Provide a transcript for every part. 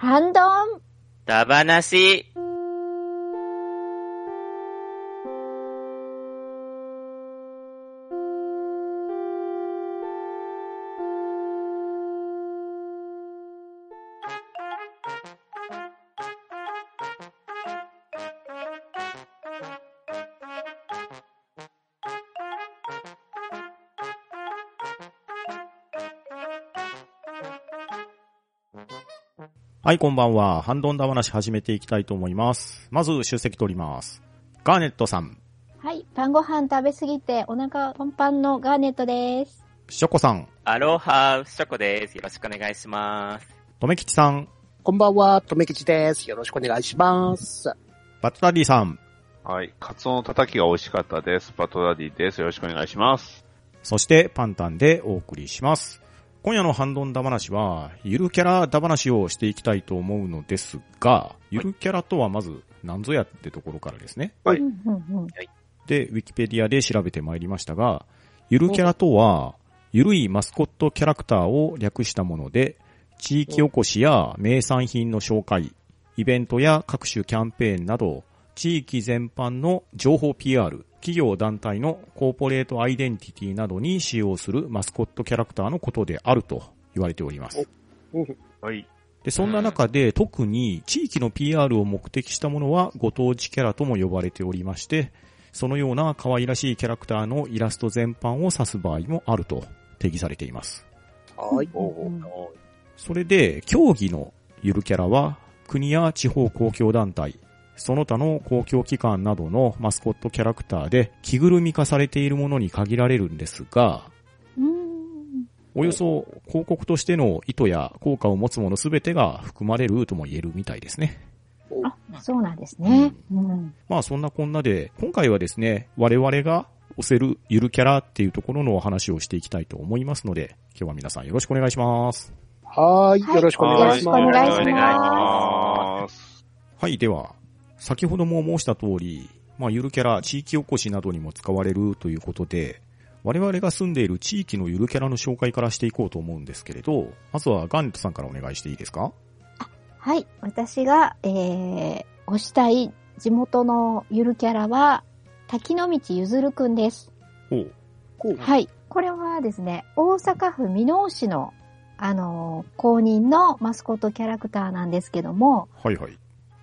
ハンドン。ダバナシ。はい、こんばんは。ハンドンダ話始めていきたいと思います。まず、出席取ります。ガーネットさん、はい。晩ご飯食べすぎてお腹パンパンのガーネットです。ショコさん、アロハ、ショコです。よろしくお願いします。とめきちさん、こんばんは、とめきちです。よろしくお願いします。バットダディさん、はい。カツオのたたきが美味しかったです。バトダディです。よろしくお願いします。そしてパンタンでお送りします。今夜のハンドンダ話は、ゆるキャラダ話をしていきたいと思うのですが、ゆるキャラとはまず何ぞやってところからですね。はい。で、ウィキペディアで調べてまいりましたが、ゆるキャラとは、ゆるいマスコットキャラクターを略したもので、地域おこしや名産品の紹介、イベントや各種キャンペーンなど、地域全般の情報 PR、企業団体のコーポレートアイデンティティなどに使用するマスコットキャラクターのことであると言われております。はい。で、そんな中で特に地域の PR を目的したものはご当地キャラとも呼ばれておりまして、そのような可愛らしいキャラクターのイラスト全般を指す場合もあると定義されています。はい。うんそれで、競技のゆるキャラは、国や地方公共団体、その他の公共機関などのマスコットキャラクターで着ぐるみ化されているものに限られるんですが、うんおよそ広告としての意図や効果を持つものすべてが含まれるとも言えるみたいですね。あ、そうなんですね。うん。まあそんなこんなで、今回はですね、我々が押せるゆるキャラっていうところのお話をしていきたいと思いますので、今日は皆さんよろしくお願いします。はい。はいよろしくお願いします。よろしくお願いします。はい、では、先ほども申した通り、まあゆるキャラ、地域おこしなどにも使われるということで、我々が住んでいる地域のゆるキャラの紹介からしていこうと思うんですけれど、まずはガンネットさんからお願いしていいですか？はい。私が、えー、推したい地元のゆるキャラは、滝の道ゆずるくんです。ほう。こうはい。これはですね、大阪府箕面市の、あのー公認のマスコットキャラクターなんですけども、はいはい。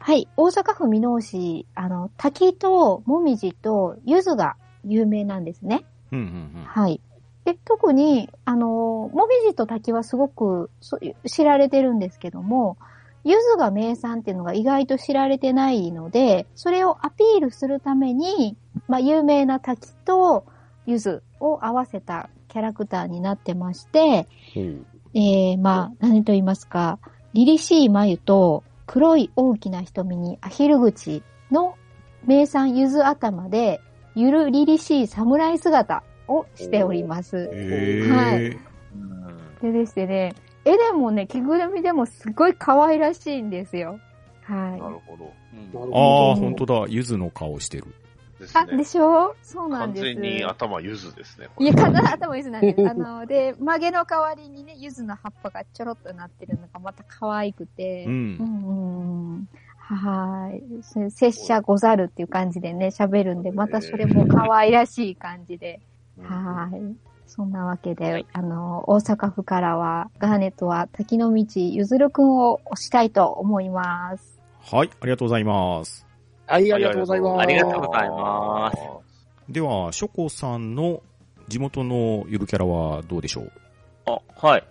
はい。大阪府箕面市、あの、滝ともみじと柚子が有名なんですね。うんうんうん。はい。で、特に、あの、もみじと滝はすごくそ知られてるんですけども、柚子が名産っていうのが意外と知られてないので、それをアピールするために、まあ、有名な滝と柚子を合わせたキャラクターになってまして、ほう。えー、まあ、何と言いますか、凛々しい眉と黒い大きな瞳にアヒル口の名産柚子頭で、ゆる凛々しい侍姿をしております。えー。はいうんででしてね、絵でもね、着ぐるみでもすごい可愛らしいんですよ。なはるほど。うんなるほああ、うん本当だ。柚子の顔してる。ですねでしょ？そうなん完です。全に頭ゆずですね。いや、かな頭柚子なんです。あの、で、曲げの代わりにね、柚子の葉っぱがちょろっとなってるのがまた可愛くて。うんうんうんはーい。拙者ござるっていう感じでね、喋るんで、またそれも可愛らしい感じで。はーい。そんなわけで、あの、大阪府からは、ガーネットは滝の道ゆずるくんを推したいと思います。はい、ありがとうございます。はい、ありがとうございます。ありがとうございます。では、ショコさんの地元のゆるキャラはどうでしょう？あ、はい。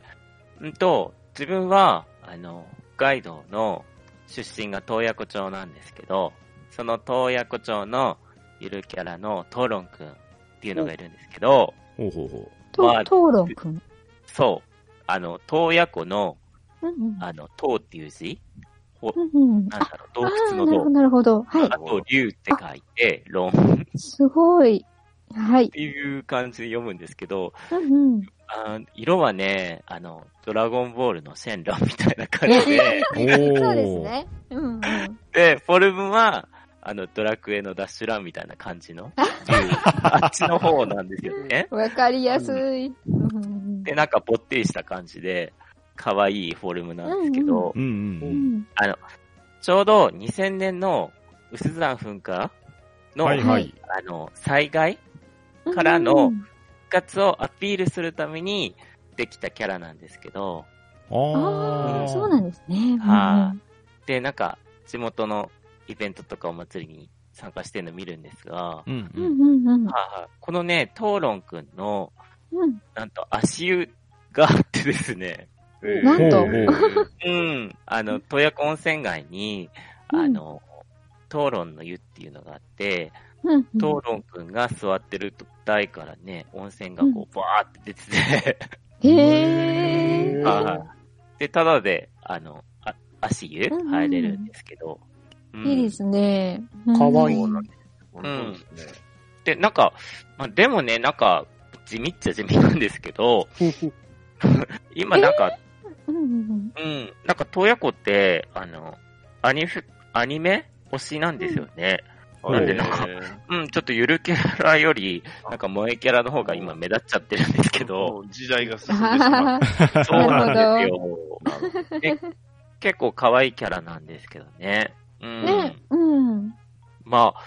うんと、自分は、あの、北海道の出身が洞爺湖町なんですけど、その洞爺湖町のゆるキャラのトーロンくんっていうのがいるんですけど、ほうほうほと、まあトーロンくん？そう。あの、洞爺湖の、うんうんあの、塔っていう字？うんうん。なんだろう、洞あ窟のーなるほど、洞。なるほど。はいあ。と、竜って書いて、論っすごい。はい。ていう感じで読むんですけど、うんうん。あ色はね、あの、ドラゴンボールの線路みたいな感じで、おーそうですね。うんうん。で、フォルムは、あの、ドラクエのダッシュランみたいな感じの、あっちの方なんですよね。わかりやすい。で、なんかぽってりした感じで、可愛いフォルムなんですけど、うんう。うんん。あの、ちょうど2000年の薄山噴火の、はいはい。あの、災害からのうん復活をアピールするためにできたキャラなんですけど、あああ、そうなんですね。はで、なんか、地元のイベントとかお祭りに参加してるの見るんですが、うんう。うんうんんうんはいはいこのね、討論くんの、うん。なんと足湯があってですね、なんと。ほうん、あの、洞爺湖温泉街に、うん。あの、討論の湯っていうのがあって、うん。討論くんが座ってる台からね、温泉がこう、バーって出てて、へえ。はいで、ただで、あの、あ足湯入れるんですけど、うん。いいですね。かわいい。うん。で、なんか、まあ、でもね、なんか、地味っちゃ地味なんですけど、今なんか、うんうんうん、なんか、洞爺湖って、あの、アニフ、アニメ推しなんですよね。なんでなんかえーうん、ちょっとゆるキャラより、なんか萌えキャラの方が今目立っちゃってるんですけど、時代が進んでしまあう。ーそうなんですよ。結構可愛いキャラなんですけどね。うん。ね、うん。まあ、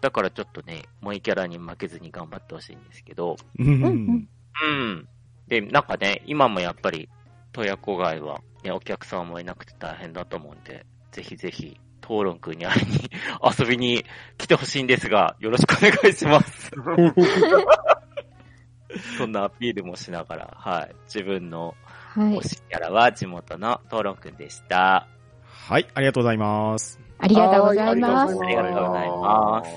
だからちょっとね、萌えキャラに負けずに頑張ってほしいんですけど、うんうんうん。で、なんかね、今もやっぱり、洞爺湖街は、ね、お客さんもいなくて大変だと思うんで、ぜひぜひ、討論くんに会いに、遊びに来てほしいんですが、よろしくお願いします。そんなアピールもしながら、はい。自分のはい推。しキャラは地元の討論くんでした。はい、ありがとうございます。ありがとうございはます。ありがとうございます。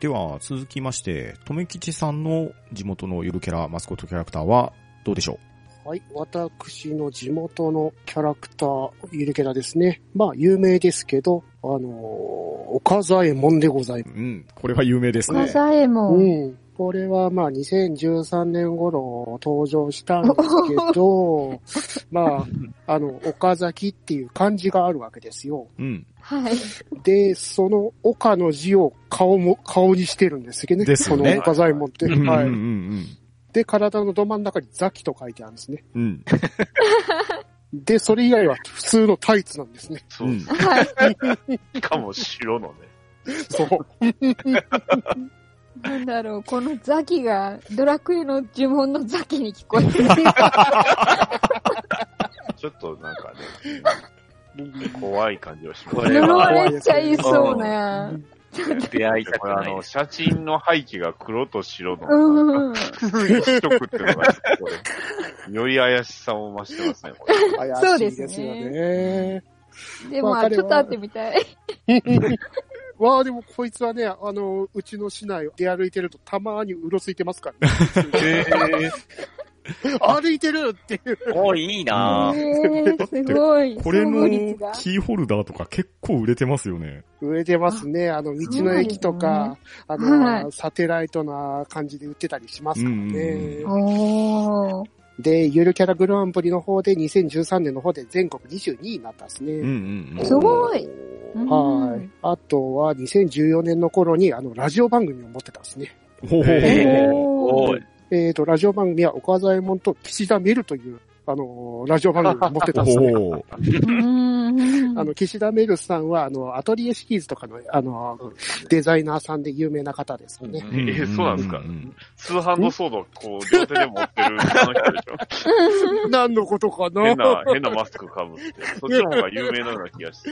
では、続きまして、とめきちさんの地元のゆるキャラ、マスコットキャラクターはどうでしょはい。私の地元のキャラクター、ゆるキャラですね。まあ、有名ですけど、あのー岡左衛門でございううん、これは有名ですね。サザエます。モン。うん。これはまあ2013年頃登場したんですけど、まあ、あの、岡崎っていう漢字があるわけですよ。うん。はい。で、その岡の字を顔も、顔にしてるんですけどね。ですよねその岡左衛門って。うんうんはい。うんで、体のど真ん中にザキと書いてあるんですね。うん。うん。で、それ以外は普通のタイツなんですね。そうう。ん。はい。しかも白のね。そう。なんだろう、このザキが、ドラクエの呪文のザキに聞こえてる。ちょっとなんかね、怖い感じはしますこれは呪われちゃいそうな。出会いたくないあの、写真の背景が黒と白のうん。一色っていうのが、これ、より怪しさを増してますね、これ。そうで怪しいですすねよね。でも、まあちょっと会ってみたい。わあ、でもこいつはね、あの、うちの市内を出歩いてるとたまにうろついてますからね。歩いてるっていう。おーいいなぁ。えー、すごい。これのキーホルダーとか結構売れてますよね。植えてますね。あの、道の駅とか、あはの、いサテライトな感じで売ってたりしますからね。で、ゆるキャラグランプリの方で2013年の方で全国22位になったんですね。うんうんうん。すごい。はい。あとは2014年の頃にあの、ラジオ番組を持ってたんですね。おーおーえっ、と、ラジオ番組は岡左衛門と岸田メルという、あの、ラジオ番組を持ってたんですね。あの、岸田メルさんは、あの、アトリエシリーズとかの、あの、デザイナーさんで有名な方ですよね。えーそうなんですか？んツーハンドソードをこう、両手で持ってるあの人でしょ 何のことかな？変な、変なマスクかぶって。そっちの方が有名なような気がして。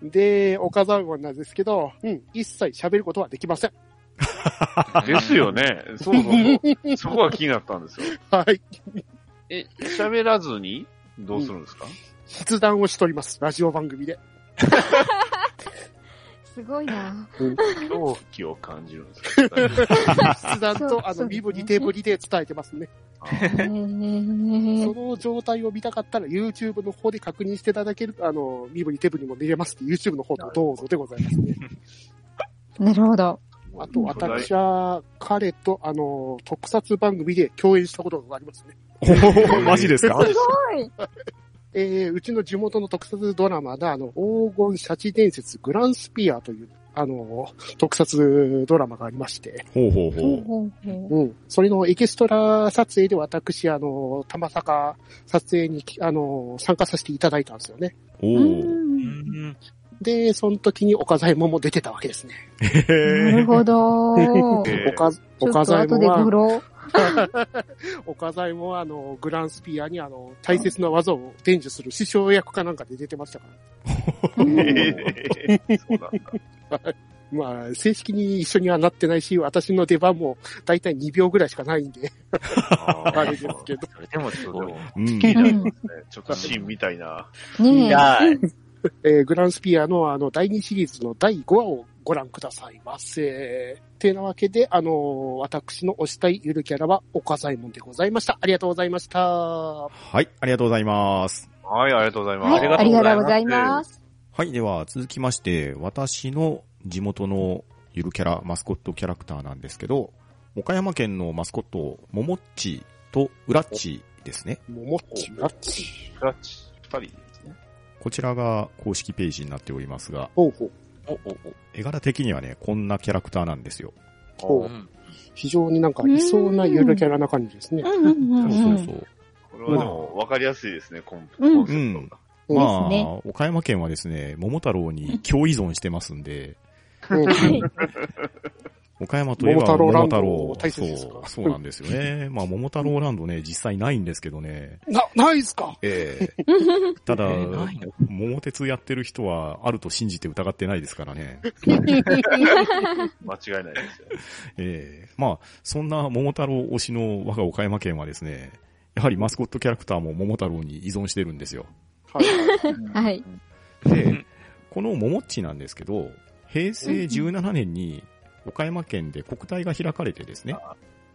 で、岡左衛門なんですけど、うん、一切喋ることはできません。ですよね。そうそうそう。そこが気になったんですよ。はい。え、喋らずにどうするんですか、筆談をしております。ラジオ番組で。すごいな。狂気を感じるんですか？筆談そうと、あの、そうですね身振り手振りで伝えてますね。その状態を見たかったら YouTube の方で確認していただける、あの、身振り手振りも見れますって YouTube の方とどうぞでございますね。なるほど。あと、私は彼と、あの、特撮番組で共演したことがありますね。ほう マジですか？すごい。えー、うちの地元の特撮ドラマで、あの、黄金シャチ伝説グランスピアというアあの、特撮ドラマがありまして、ほうほうほう。ほうん。それのエキストラ撮影で私、あの、玉坂撮影に、あの、参加させていただいたんですよね。お。んで、その時に岡左衛門も出てたわけですね。なるほど。岡、っ岡左衛門は。岡左衛門は、あの、グランスピアに、あの、大切な技を伝授する師匠役かなんかで出てましたから。うんえーそうなんだ。まあ、正式に一緒にはなってないし、私の出番もだいたい2秒ぐらいしかないんで、あれですけど。それでもすごい。うん。気になりますね。ちょっとシーンみたいな。ねえ。はい。えーグランスピアのあの、第2シリーズの第5話をご覧くださいませ。てなわけで、あのー私の推したいゆるキャラは岡左衛門でございました。ありがとうございました。はい、ありがとうございます。はい、ありがとうございます。はい、ありがとうございます。はい、では続きまして、私の地元のゆるキャラ、マスコットキャラクターなんですけど、岡山県のマスコット、ももっちとうらっちですね。ももっち、ラッチ。クラッチ、二人。こちらが公式ページになっておりますが、ほうほう。お、お、お。絵柄的にはね、こんなキャラクターなんですよ。ほううん非常になんかいそうなゆるキャラな感じですね。うんうんうんそううんそうそう。これはでも、わかりやすいですね、コンセプトが。まあ、ですね岡山県はですね、桃太郎に強依存してますんで。岡山といえば桃太郎太郎そう、そうなんですよね。まあ、桃太郎ランドね、実際ないんですけどね。な、ないっすか？ええ ただ、えー桃鉄やってる人はあると信じて疑ってないですからね。間違いないですよね。ええまあ、そんな桃太郎推しの我が岡山県はですね、やはりマスコットキャラクターも桃太郎に依存してるんですよ。はいはい。はい。で、この桃っちなんですけど、平成17年に岡山県で国体が開かれてですね、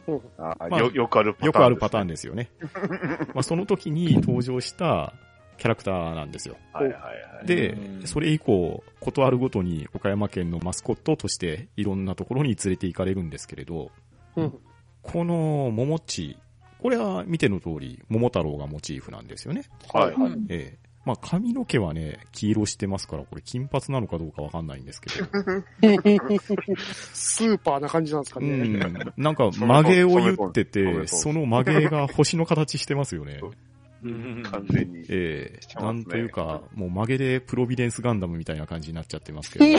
よよくあるパターン、よくあるパターンですよね。まあその時に登場したキャラクターなんですよ。はいはいはい。でう、んそれ以降、ことあるごとに岡山県のマスコットとしていろんなところに連れて行かれるんですけれど、うんこの桃っち、これは見ての通り、桃太郎がモチーフなんですよね。はいはい。えまあ髪の毛はね、黄色してますから、これ金髪なのかどうかわかんないんですけど。スーパーな感じなんですかうね。ん。なんか、曲げを言ってて、その曲げが星の形してますよね。うん完全に。ええなんというか、もう曲げでプロビデンスガンダムみたいな感じになっちゃってますけど。言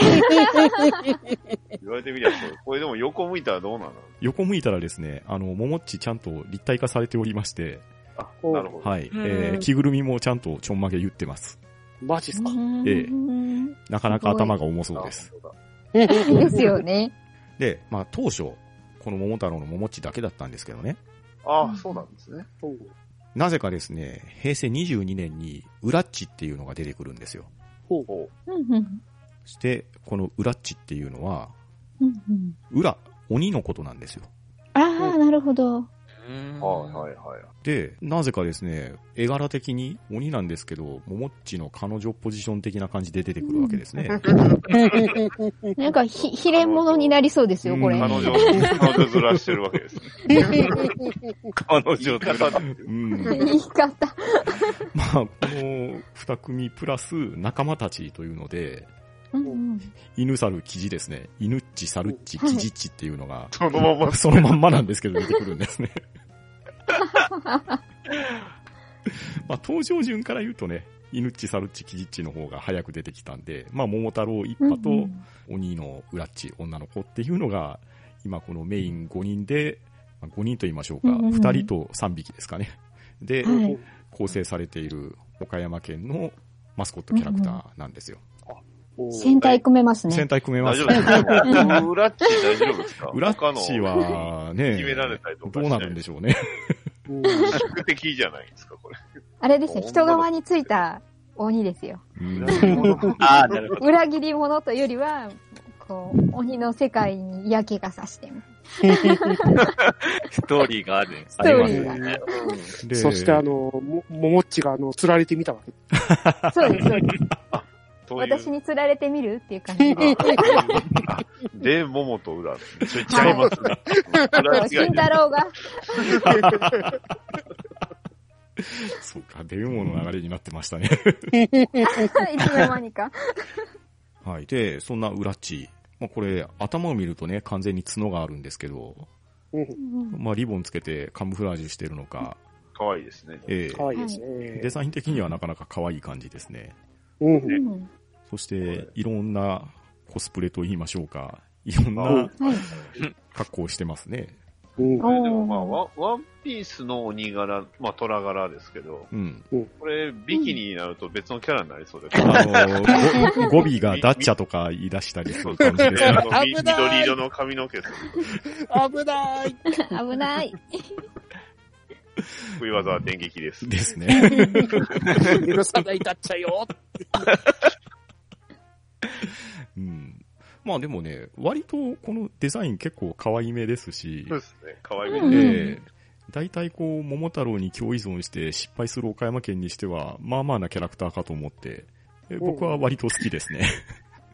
われてみりゃそう。これでも横向いたらどうなの？横向いたらですね、あの、桃っちちゃんと立体化されておりまして、あ、おなるほど。はい。うんえー着ぐるみもちゃんとちょんまげ言ってます。マジっすか？ええうんなかなか頭が重そうです。ですよね。で、まあ当初、この桃太郎の桃っちだけだったんですけどね。ああ、そうなんですね。うんなぜかですね、平成22年に、ウラッチっていうのが出てくるんですよ。ほうほうんうんそして、このウラッチっていうのは、うんうんウラ、鬼のことなんですよ。ああ、なるほど。はいはいはい。で、なぜかですね、絵柄的に鬼なんですけど、桃っちの彼女ポジション的な感じで出てくるわけですね。なんかひ、ひれ物になりそうですよ、これ。うん彼女、彼女ずらしてるわけですね。彼女言い方だうん。言い方。まあ、この二組プラス仲間たちというので、うんうん犬猿キジですね。犬っち、猿っち、キジっちっていうのが、そのまま。そのまんまなんですけど出てくるんですね。まあ、登場順から言うとね、犬っち、猿っち、キジっちの方が早く出てきたんで、まあ、桃太郎一派と、鬼の裏っち、女の子っていうのが、今このメイン5人で、まあ5人と言いましょうか、うんうんうん2人と3匹ですかね。で、はい構成されている岡山県のマスコットキャラクターなんですよ。おー戦隊組めますね。戦隊組めます大丈夫ですか？裏っち大丈夫ですか？裏っちはね、決められたりとかどうなるんでしょうね。うん宿敵じゃないですか、これ。あれですね、人側についた鬼ですよ。うんああ、なるほど。裏切り者というよりは、こう、鬼の世界に嫌気がさしてる。ストーリーがある。ストーリーがね。でそしてあの、も、ももっちがあの、釣られてみたわけ。そうです、そうです。私に釣られてみるっていう感じで。で、桃と裏。ちょいちゃいますね。裏違い慎太郎が、そうか、デュモの流れになってましたね。いつの間にか。はい。で、そんな裏っち、まあ、これ、頭を見るとね、完全に角があるんですけど、まあ、リボンつけてカムフラージュしてるのか、可愛いですね。ええかわいいですね。デザイン的にはなかなか可愛い感じですね。うん。うんそして、いろんなコスプレと言いましょうか、いろんうんなはい。格好をしてますね。うん。これでもまあ、ワワンピースの鬼柄、まあ、虎柄ですけど、うん。これ、ビキニになると別のキャラになりそうです。あの、ご語尾がダッチャとか言い出したりする感じで緑色の髪の毛する。危ない。危ない。冬技は電撃です。ですね。許さないだっちゃよ。うん。まあでもね、割とこのデザイン結構可愛めですしそう、ですね。可愛いうんね。ええ大体こう、桃太郎に共依存して失敗する岡山県にしては、まあまあなキャラクターかと思って、え僕は割と好きですね。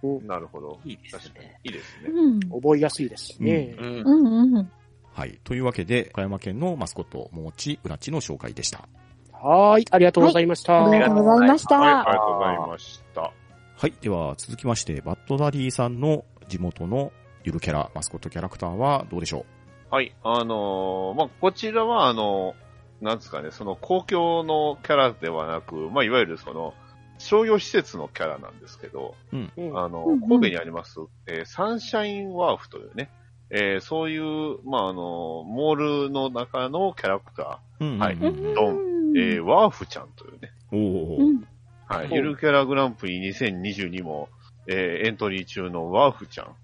うん。なるほど。いいですね。いいですね。うん。覚えやすいですしね。うん。うんうん。はい。というわけで、岡山県のマスコット、もちうらちの紹介でした。はーい。ありがとうございました。ありがとうございました。はい、ありがとうございました。はい。では、続きまして、バッドダディさんの地元のゆるキャラ、マスコットキャラクターはどうでしょはい、あのーまあ、こちらは、あのなんですかね、その公共のキャラではなく、まあ、いわゆるその、商業施設のキャラなんですけど、うんあの、神戸にあります、えーサンシャインワーフというね、えーそういう、まあ、あの、モールの中のキャラクタううんはい。うん。ドー、えーワーフちゃんというね、お。はい、ゆるキャラグランプリ2022も、えーエントリー中のワーフちゃん。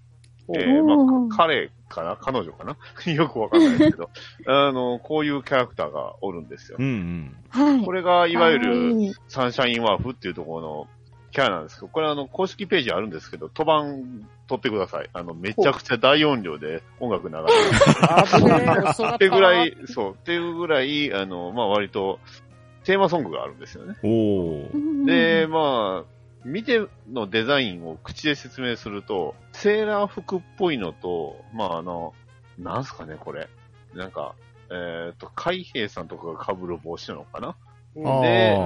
えーまあ、彼かな彼女かな？よくわかんないですけど、あの、こういうキャラクターがおるんですよ。うん。うん。はい。これが、いわゆる、サンシャインワーフっていうところのキャラなんですけど、これあの、公式ページあるんですけど、飛番撮ってください。あの、めちゃくちゃ大音量で音楽流れてる。ってぐらいい。、そう、っていうぐらい、あの、まあ割と、テーマソングがあるんですよね。で、まあ、見てのデザインを口で説明すると、セーラー服っぽいのと、まああの、なんすかね、これ。なんか、えっ、と、海兵さんとかが被る帽子なのかな？あで。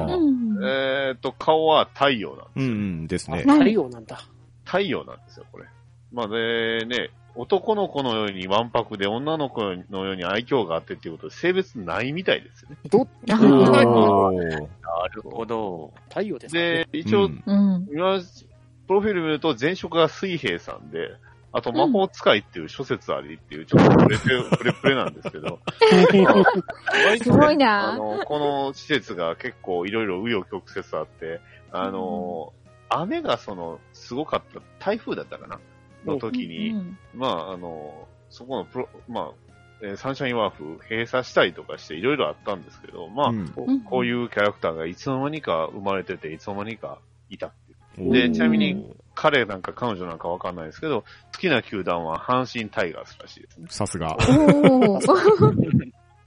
えっ、と、顔は太陽なんですよ。うんうんですね。太陽なんだ。太陽なんですよ、これ。まあで、ね、男の子のようにわんぱくで女の子のように愛嬌があってっていうことで性別ないみたいですよね。ど、あおー。なるほど。太陽ですかねで、一応、うんうん。今、プロフィール見ると前職が水平さんで、あと魔法使いっていう諸説ありっていう、ちょっとプレプレ、プレプレなんですけど、すごいな。あの、この施設が結構いろいろ紆余曲折あって、あの、雨がその、すごかった、台風だったかな？の時に、うんまあ、あの、そこのプロ、まあ、えーサンシャインワーフ閉鎖したりとかしていろいろあったんですけど、まあ、うんうん。こういうキャラクターがいつの間にか生まれてて、いつの間にかいたっていう。おー。でちなみに、彼なんか彼女なんかわかんないですけど、好きな球団は阪神タイガースらしいですね。さすが。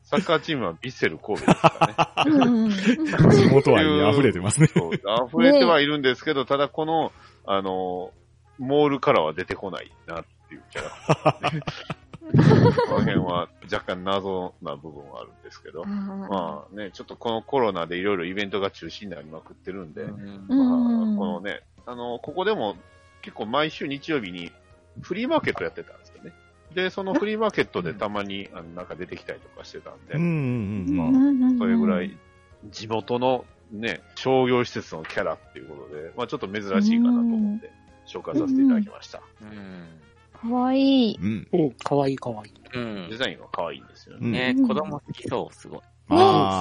サッカーチームはビッセル神戸ですからね。うん地元愛に溢れてますね。そう、溢れてはいるんですけど、ただこの、あの、モールからは出てこないなっていうキャラ。この辺は若干謎な部分はあるんですけど。あまあね、ちょっとこのコロナでいろいろイベントが中止になりまくってるんで、うんうまあ、んこのね、あの、ここでも結構毎週日曜日にフリーマーケットやってたんですよね。で、そのフリーマーケットでたまに、あの、なんか出てきたりとかしてたんで。まあうんそれぐらい地元のね、商業施設のキャラっていうことで、まあちょっと珍しいかなと思って紹介させていただきました。うん。かわいい。うん。うん、かわいいかわいい。うんデ。ザインは可愛いんですよね。うんね、うん子供好きそう、すごい。ね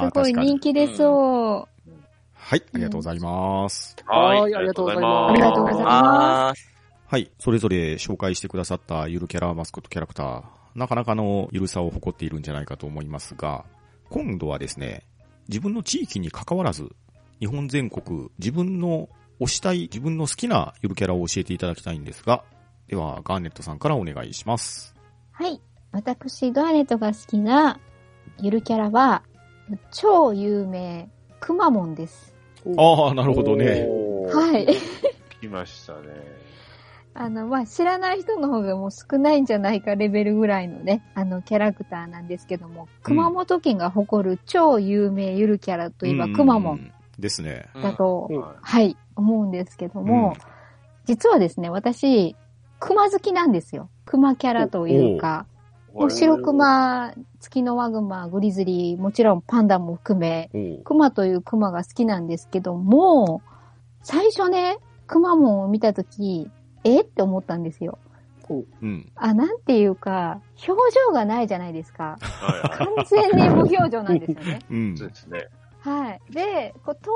すごい人気出そはい、ありがとうございます。はいありがとうございますありがとうございますはい、それぞれ紹介してくださったゆるキャラ、マスコットキャラクター、なかなかのゆるさを誇っているんじゃないかと思いますが、今度はですね、自分の地域に関わらず、日本全国、自分の推したい、自分の好きなゆるキャラを教えていただきたいんですが、では、ガーネットさんからお願いします。う。はい。私、ガーネットが好きなゆるキャラは、超有名、くまモンです。ああ、なるほどね。はい。来ましたね。あの、まあ、知らない人の方がもう少ないんじゃないかレベルぐらいのね、あの、キャラクターなんですけども、熊本県が誇る超有名ゆるキャラといえばくまモンン。ですね。だと、うんははい、思うんですけども、実はですね、私、熊好きなんですよ。熊キャラというか、白熊、月のワグマ、グリズリー、もちろんパンダも含め、熊という熊が好きなんですけども、最初ね、熊門を見たとき、えって思ったんですよ。うん。あ、なんていうか、表情がないじゃないですか。完全に無表情なんですよね。うん。そうですね。はい。で、こう、頭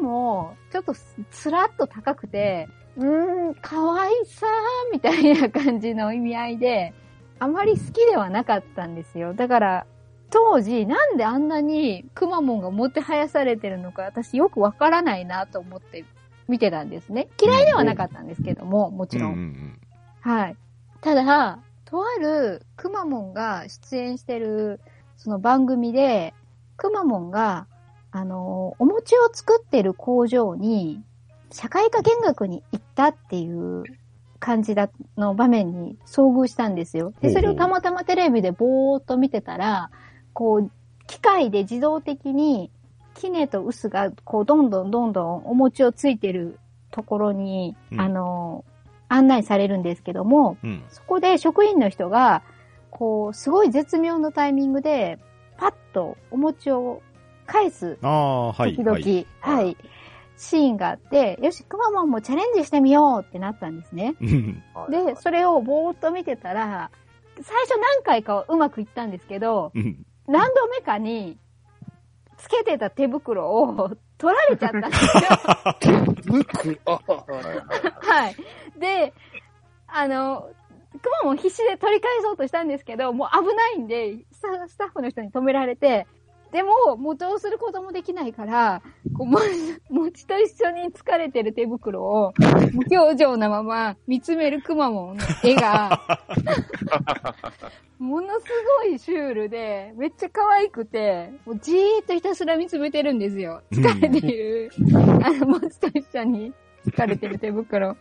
身も、ちょっとすつらっと高くて、うーん、可愛さみたいな感じの意味合いで、あまり好きではなかったんですよ。だから、当時、なんであんなにくまモンがもてはやされてるのか、私よくわからないなと思って見てたんですね。嫌いではなかったんですけども、もちろん。うんうんはい。ただ、とあるくまモンが出演してるその番組で、くまモンが、あの、お餅を作ってる工場に、社会科見学に行ったっていう感じだ、の場面に遭遇したんですよ。で、それをたまたまテレビでぼーっと見てたら、こう、機械で自動的に、キネとウスが、こう、どんどんどんどんお餅をついてるところに、うんあの、案内されるんですけども、うん。うん。そこで職員の人が、こう、すごい絶妙のタイミングで、パッとお餅を返す、ああ、はい。時々、ははいい、シーンがあって、よし、くまモンもチャレンジしてみようってなったんですね。うん。で、それをぼーっと見てたら、最初何回かはうまくいったんですけど、うん。何度目かに、つけてた手袋を取られちゃったんですよ。僕、あ、はい。で、あの、クマも必死で取り返そうとしたんですけど、もう危ないんで、スタッフの人に止められて、でも、もうどうすることもできないから、こう、も、餅と一緒に疲れてる手袋を、無表情なまま見つめるくまモンの絵が、ものすごいシュールで、めっちゃ可愛くて、もうじーっとひたすら見つめてるんですよ。疲れている、あの、餅と一緒に疲れてる手袋。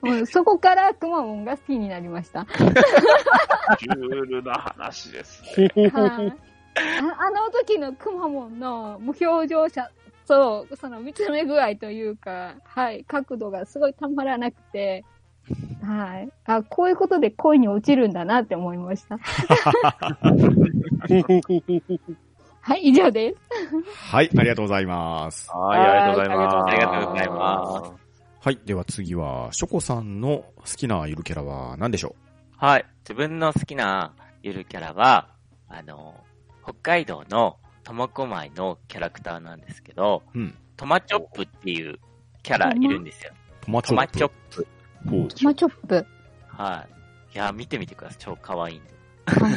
もうそこからくまモンが好きになりました。シュールな話ですね。はいああの時のくまモンの無表情さと、その見つめ具合というか、はい、角度がすごいたまらなくて、はい。あ、こういうことで恋に落ちるんだなって思いました。はい、以上です。はい、ありがとうございます。はい、ありがとうございます。はいありがとうございます。はい、では次は、ショコさんの好きなゆるキャラは何でしょはい。自分の好きなゆるキャラは、あの、北海道の苫小牧のキャラクターなんですけど、ううん。トマチョップっていうキャラいるんですよ。トマチョップ。トマチョップ。ほうトマチョップ。はい。いや、見てみてください。超可愛いんで。はい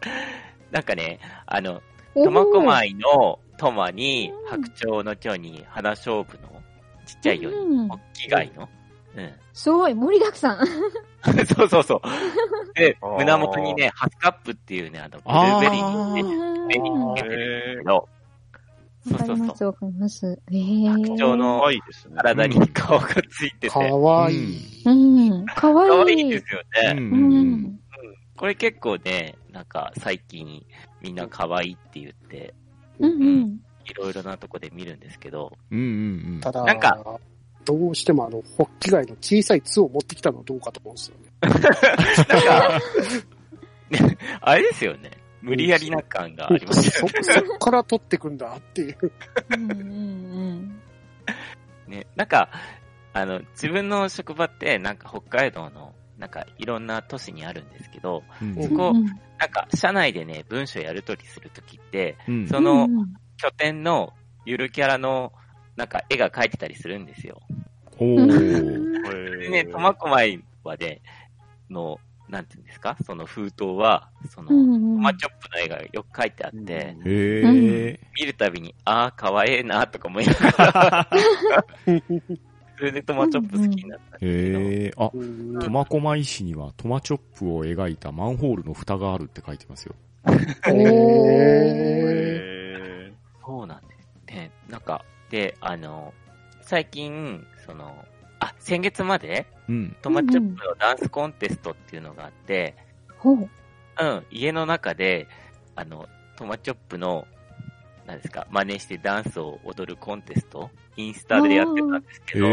なんかね、あの、苫小牧のトマに、白鳥の蝶に、花勝負のちっちゃいように、うん大き貝の。うん。すごい、盛りだくさん。そうそうそう。で胸元にね、ハスカップっていうね、あの、ブルあーーベリーのね、上につけてるんですけど、そうそうそうわかります、。わかります。ええ白鳥の可愛いですね。体に顔がついてて、か可わいい。うん、かわいい。愛いですよね。うんううんうんん。これ結構ね、なんか最近みんな可愛いって言って、うんうん。いろいろなとこで見るんですけど、うんうんうん。ただ、なんかどうしてもあの、ホッキ貝の小さい巣を持ってきたのはどうかと思うんですよね。なんか、ねあれですよね。無理やりな感がありますよね。そ、そっから取ってくんだっていう。うんうんね、なんか、あの、自分の職場って、なんか北海道の、なんかいろんな都市にあるんですけど、うんうん。そこうんなんか社内でね、文章やり取りするときって、うんそのうん拠点のゆるキャラの、なんか絵が描いてたりするんですよ。ほう。でね、苫小牧はね、の、なんていうんですか？その封筒は、その、トマチョップの絵がよく描いてあって。見るたびに、ああ、かわいいな、とか思いながら、それでトマチョップ好きになったんですけど、へえ。あ、うん苫小牧市にはトマチョップを描いたマンホールの蓋があるって書いてますよ。へへそうなんです。ね、なんか、で、あの、最近、その、あ、先月まで、うん。トマチョップのダンスコンテストっていうのがあって、ほう。うん、家の中で、あの、トマチョップの、なんですか、真似してダンスを踊るコンテスト、インスタでやってたんですけど。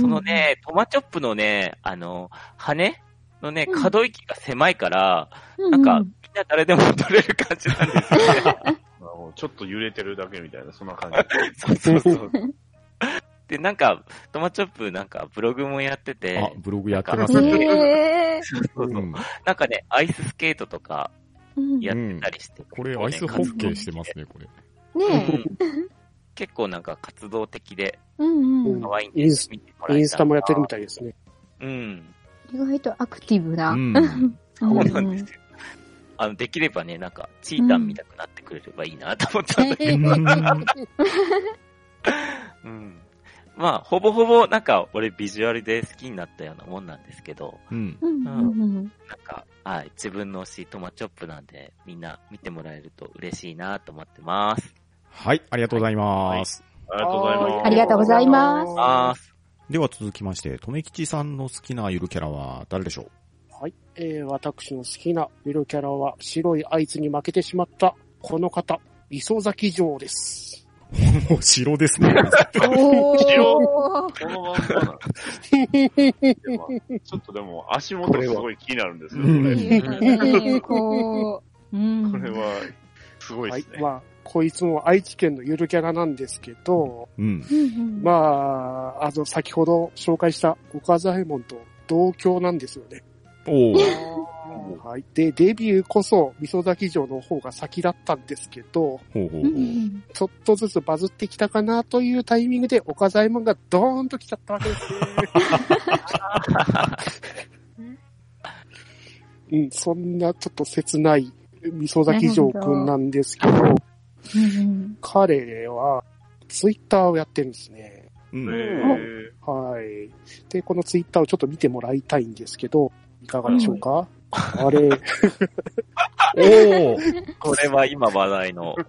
そのね、トマチョップのね、あの、羽のね、うん可動域が狭いから、うなんか、みんな誰でも踊れる感じなんですよね。ちょっと揺れてるだけみたいな、そんな感じ。そうそうそう。で、なんか、トマチョップなんかブログもやってて、あ、ブログやってますへね。え。そうそうそううんなんかね、アイススケートとかうんやってたりして、これ、アイスホッケーしてますね、これ。ねうん結構なんか活動的でえ。うんうん。可愛いんでインスタもやってるみたいですね。うん。意外とアクティブな。うん。そうなんですよ。あの、できればね、なんか、チータン見たくなってくれればいいなと思ったんだけど、うん。まあ、ほぼほぼ、なんか、俺ビジュアルで好きになったようなもんなんですけど、うん。うん。なん。か、はい、自分の推しトマチョップなん。で、みん。な見てもらえると嬉しいなと思ってます。はい、ありがとうございます。ありがとうございます。ありがとうございますでは続きまして、とめきちさん。の好きなゆるキャラは誰でしょはい。えー、私の好きなゆるキャラは、白いあいつに負けてしまった、この方、磯崎城です。う もう城ですね。おー。このまんまなちょっとでも、足元すごい気になるんですよ、こうんれ。こう。うん。これは、すごいはいです。ね。まあ、こいつも愛知県のゆるキャラなんですけど、うん。うんうん。まあ、あの、先ほど紹介した岡左衛門と同郷なんですよね。おー。はい。で、デビューこそ、味噌崎城の方が先だったんですけど、ほうほううほう。んちょっとずつバズってきたかなというタイミングで、岡左衛門がドーンと来ちゃったわけですね。うん、そんなちょっと切ない味噌崎城くんなんですけど、うん彼はツイッターをやってるんですね。うん。へはい。で、このツイッターをちょっと見てもらいたいんですけど、いかがでしょうか、あれ、おー。これは今話題の。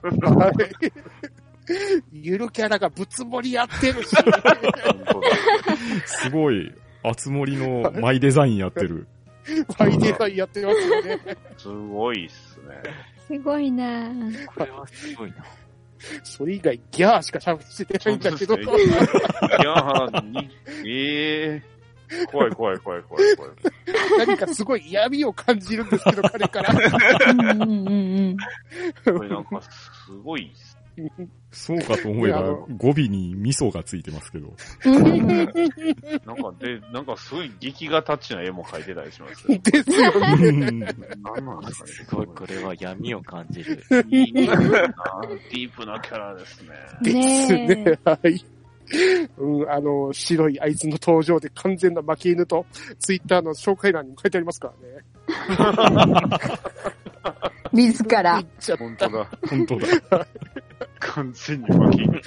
ゆるキャラがぶつもりやってるし。すごい、あつ森のマイデザインやってる。ファイデザインやってますよね。すごいっすね。すごいなこれはすごいな。それ以外ギャーしか喋ってないんだけど、いやーに、ええ怖い怖い怖い怖い怖い。何かすごい嫌味を感じるんですけど、彼から。うんうんうんうん。これなんかすごいっす。そうかと思えばいやあの、語尾に味噌がついてますけど。なんかで、なんかすごい劇画タッチな絵も描いてたりしますよ。ですよね。うんなんなんですかね。すごい、これは闇を感じる。い いなディープなキャラですね。ですねね。はい。うん、あの、白いあいつの登場で完全な負け犬と、ツイッターの紹介欄にも書いてありますからね。自ら言っ。ちゃっ本当だ。本当だ。完全に負け犬。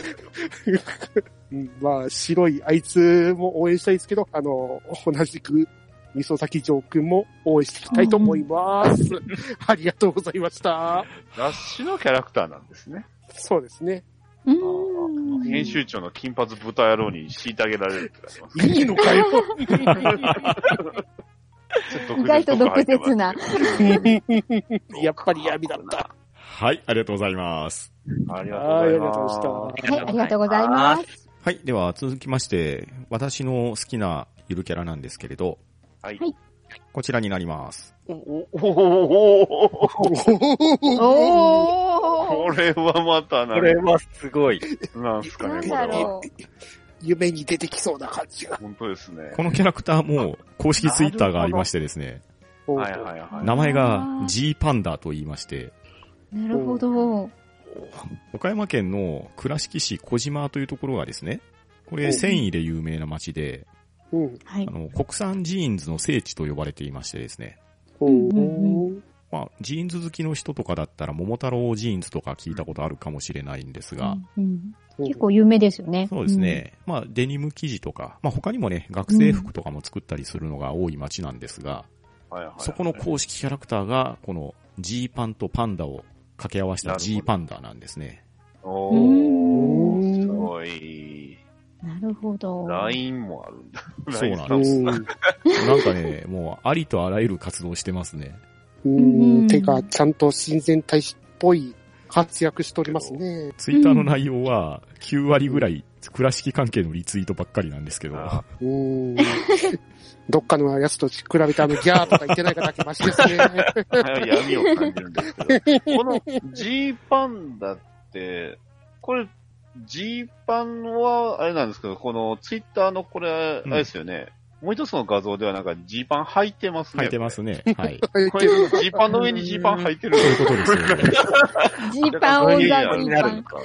うんまあ、白いあいつも応援したいですけど、あの、同じく、味噌崎城くんも応援していきたいと思います。ありがとうございました。雑誌のキャラクターなんですね。そうですね。うん編集長の金髪豚野郎に虐げられるって書いてます。いいのかよ。意外と毒舌な。やっぱり闇だった。はい、ありがとうございます。ありがとうございま。はいはい、ありがとうございます。はい、では続きまして、私の好きなゆるキャラなんですけれど、はい。はいこちらになります。おおおおおこれはまたなこれはすごい。なんすかね、これは。夢に出てきそうな感じが。本当ですね。このキャラクターも公式ツイッターがありましてですね、はいはいはい。名前が G パンダと言いまして、う。なるほど。岡山県の倉敷市小島というところがですね、これお繊維で有名な町で、あ。の、国産ジーンズの聖地と呼ばれていましてですね、うんうんまあ、ジーンズ好きの人とかだったら、桃太郎ジーンズとか聞いたことあるかもしれないんですが、うん結構有名ですよね。そうですね。まあ、デニム生地とか、まあ他にもね、学生服とかも作ったりするのが多い街なんですが、はいはいそこの公式キャラクターが、この G パンとパンダを掛け合わせた G パンダなんですね。おうー、んすごい。なるほど。ラインもあるんだ。そうなんですうん。なんかね、もうありとあらゆる活動してますね。うん。てか、ちゃんと親善大使っぽい活躍しておりますね。ツイッターの内容は9割ぐらい倉敷関係のリツイートばっかりなんですけど、あうーん。どっかのやつと比べてあのギャーとか言ってない方だけマシですね。闇を感じるんですけど、この G パンダって、これ、G パンは、あれなんですけど、このツイッターのこれ、あれですよね、もう一つの画像ではなんか G パン履いてますね。履いてますね。はい。これ。これ G パンの上に G パン履いてる。そういうことですよね。ジーパン on the ジーパン。か。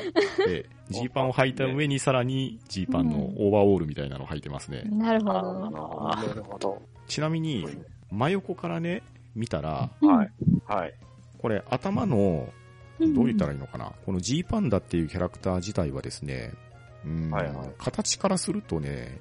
で、ジーパンを履いた上にさらにジーパンのオーバーオールみたいなのを履いてますね。なるほど。あなるほど。ちなみに、真横からね、見たら、はい。はい。これ頭の、うんどう言ったらいいのかな、このジーパンダっていうキャラクター自体はですね、うんはいはい。形からするとね、